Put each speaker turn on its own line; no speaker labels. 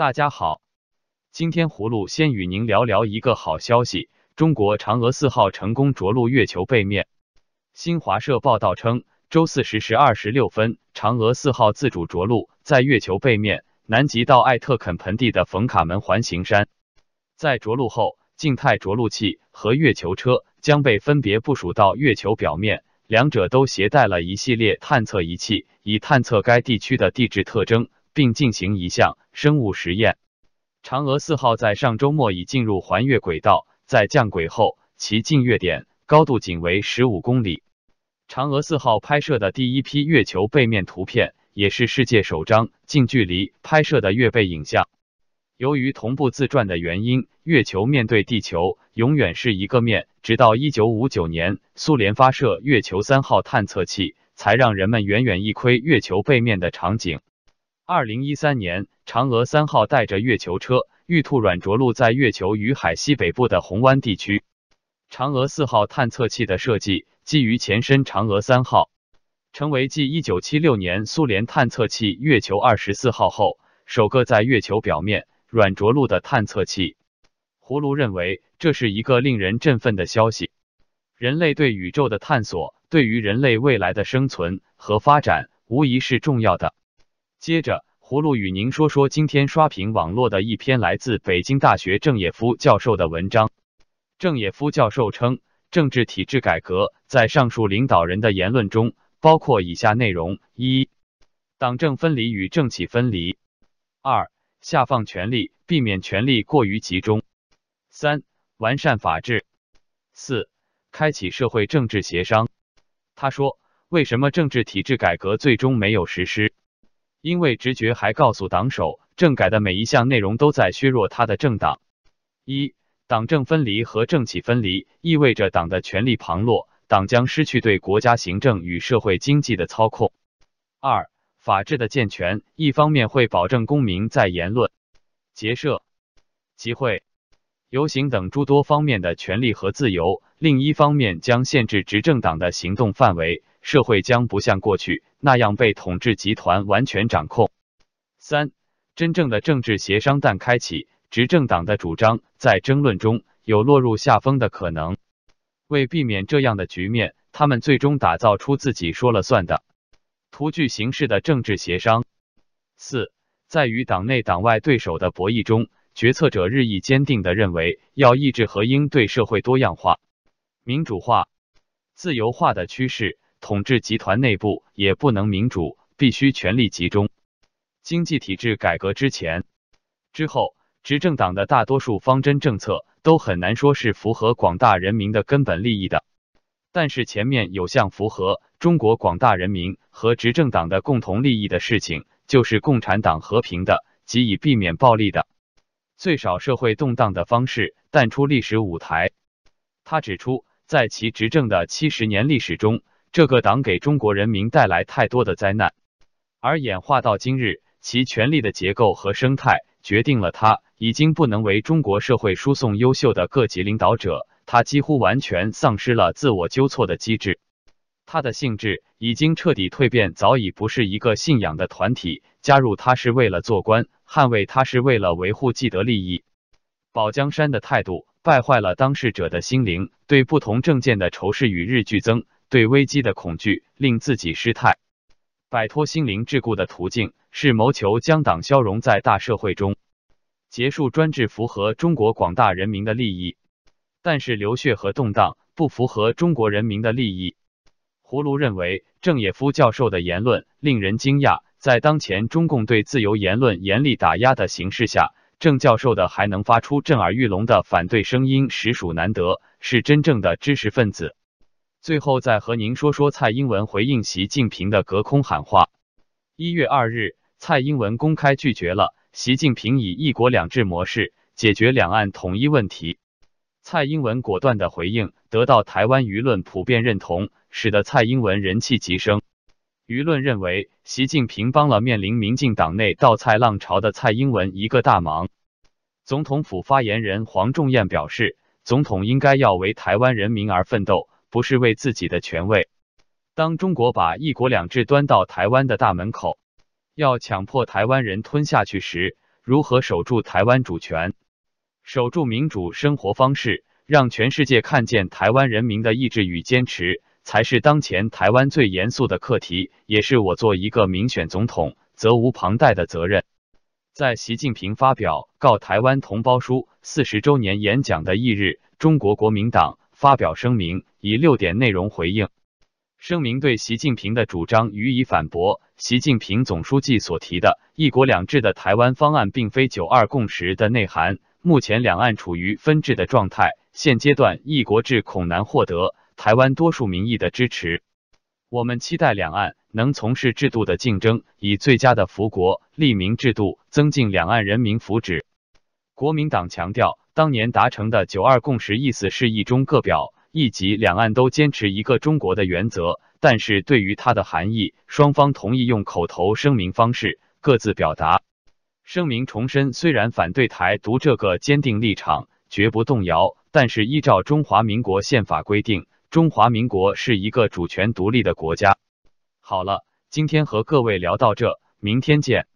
大家好，今天葫芦先与您聊聊一个好消息：中国嫦娥四号成功着陆月球背面。新华社报道称，周四十时二十六分，嫦娥四号自主着陆在月球背面南极到艾特肯盆地的冯卡门环形山。在着陆后，静态着陆器和月球车将被分别部署到月球表面，两者都携带了一系列探测仪器，以探测该地区的地质特征。并进行一项生物实验。嫦娥四号在上周末已进入环月轨道，在降轨后，其近月点高度仅为十五公里。嫦娥四号拍摄的第一批月球背面图片，也是世界首张近距离拍摄的月背影像。由于同步自转的原因，月球面对地球永远是一个面，直到一九五九年，苏联发射月球三号探测器，才让人们远远一窥月球背面的场景。二零一三年，嫦娥三号带着月球车玉兔软着陆在月球与海西北部的红湾地区。嫦娥四号探测器的设计基于前身嫦娥三号，成为继一九七六年苏联探测器月球二十四号后首个在月球表面软着陆的探测器。葫芦认为这是一个令人振奋的消息。人类对宇宙的探索，对于人类未来的生存和发展，无疑是重要的。接着，葫芦与您说说今天刷屏网络的一篇来自北京大学郑也夫教授的文章。郑也夫教授称，政治体制改革在上述领导人的言论中包括以下内容：一、党政分离与政企分离；二、下放权力，避免权力过于集中；三、完善法治；四、开启社会政治协商。他说，为什么政治体制改革最终没有实施？因为直觉还告诉党首，政改的每一项内容都在削弱他的政党。一、党政分离和政企分离意味着党的权力旁落，党将失去对国家行政与社会经济的操控。二、法治的健全，一方面会保证公民在言论、结社、集会、游行等诸多方面的权利和自由，另一方面将限制执政党的行动范围。社会将不像过去那样被统治集团完全掌控。三、真正的政治协商但开启，执政党的主张在争论中有落入下风的可能。为避免这样的局面，他们最终打造出自己说了算的、图具形式的政治协商。四、在与党内党外对手的博弈中，决策者日益坚定地认为，要抑制和应对社会多样化、民主化、自由化的趋势。统治集团内部也不能民主，必须权力集中。经济体制改革之前、之后，执政党的大多数方针政策都很难说是符合广大人民的根本利益的。但是前面有项符合中国广大人民和执政党的共同利益的事情，就是共产党和平的即以避免暴力的、最少社会动荡的方式淡出历史舞台。他指出，在其执政的七十年历史中，这个党给中国人民带来太多的灾难，而演化到今日，其权力的结构和生态决定了他已经不能为中国社会输送优秀的各级领导者，他几乎完全丧失了自我纠错的机制，他的性质已经彻底蜕变，早已不是一个信仰的团体，加入他是为了做官，捍卫他是为了维护既得利益，保江山的态度败坏了当事者的心灵，对不同政见的仇视与日俱增。对危机的恐惧令自己失态，摆脱心灵桎梏的途径是谋求将党消融在大社会中，结束专制，符合中国广大人民的利益。但是流血和动荡不符合中国人民的利益。葫芦认为，郑也夫教授的言论令人惊讶，在当前中共对自由言论严厉打压的形势下，郑教授的还能发出震耳欲聋的反对声音，实属难得，是真正的知识分子。最后再和您说说蔡英文回应习近平的隔空喊话。一月二日，蔡英文公开拒绝了习近平以一国两制模式解决两岸统一问题。蔡英文果断的回应得到台湾舆论普遍认同，使得蔡英文人气急升。舆论认为，习近平帮了面临民进党内倒蔡浪潮的蔡英文一个大忙。总统府发言人黄仲彦表示，总统应该要为台湾人民而奋斗。不是为自己的权位。当中国把一国两制端到台湾的大门口，要强迫台湾人吞下去时，如如何守住台湾主权，守住民主生活方式，让全世界看见台湾人民的意志与坚持，才是当前台湾最严肃的课题，也是我做一个民选总统责无旁贷的责任。在习近平发表《告台湾同胞书》四十周年演讲的翌日，中国国民党发表声明，以六点内容回应。声明对习近平的主张予以反驳。习近平总书记所提的“一国两制”的台湾方案，并非“九二共识”的内涵。目前两岸处于分治的状态，现阶段一国制恐难获得台湾多数民意的支持。我们期待两岸能从事制度的竞争，以最佳的福国利民制度，增进两岸人民福祉。国民党强调，当年达成的“九二共识”意思是一中各表。一级两岸都坚持一个中国的原则，但是对于它的含义，双方同意用口头声明方式各自表达。声明重申，虽然反对台独这个坚定立场绝不动摇，但是依照中华民国宪法规定，中华民国是一个主权独立的国家。好了，今天和各位聊到这，明天见。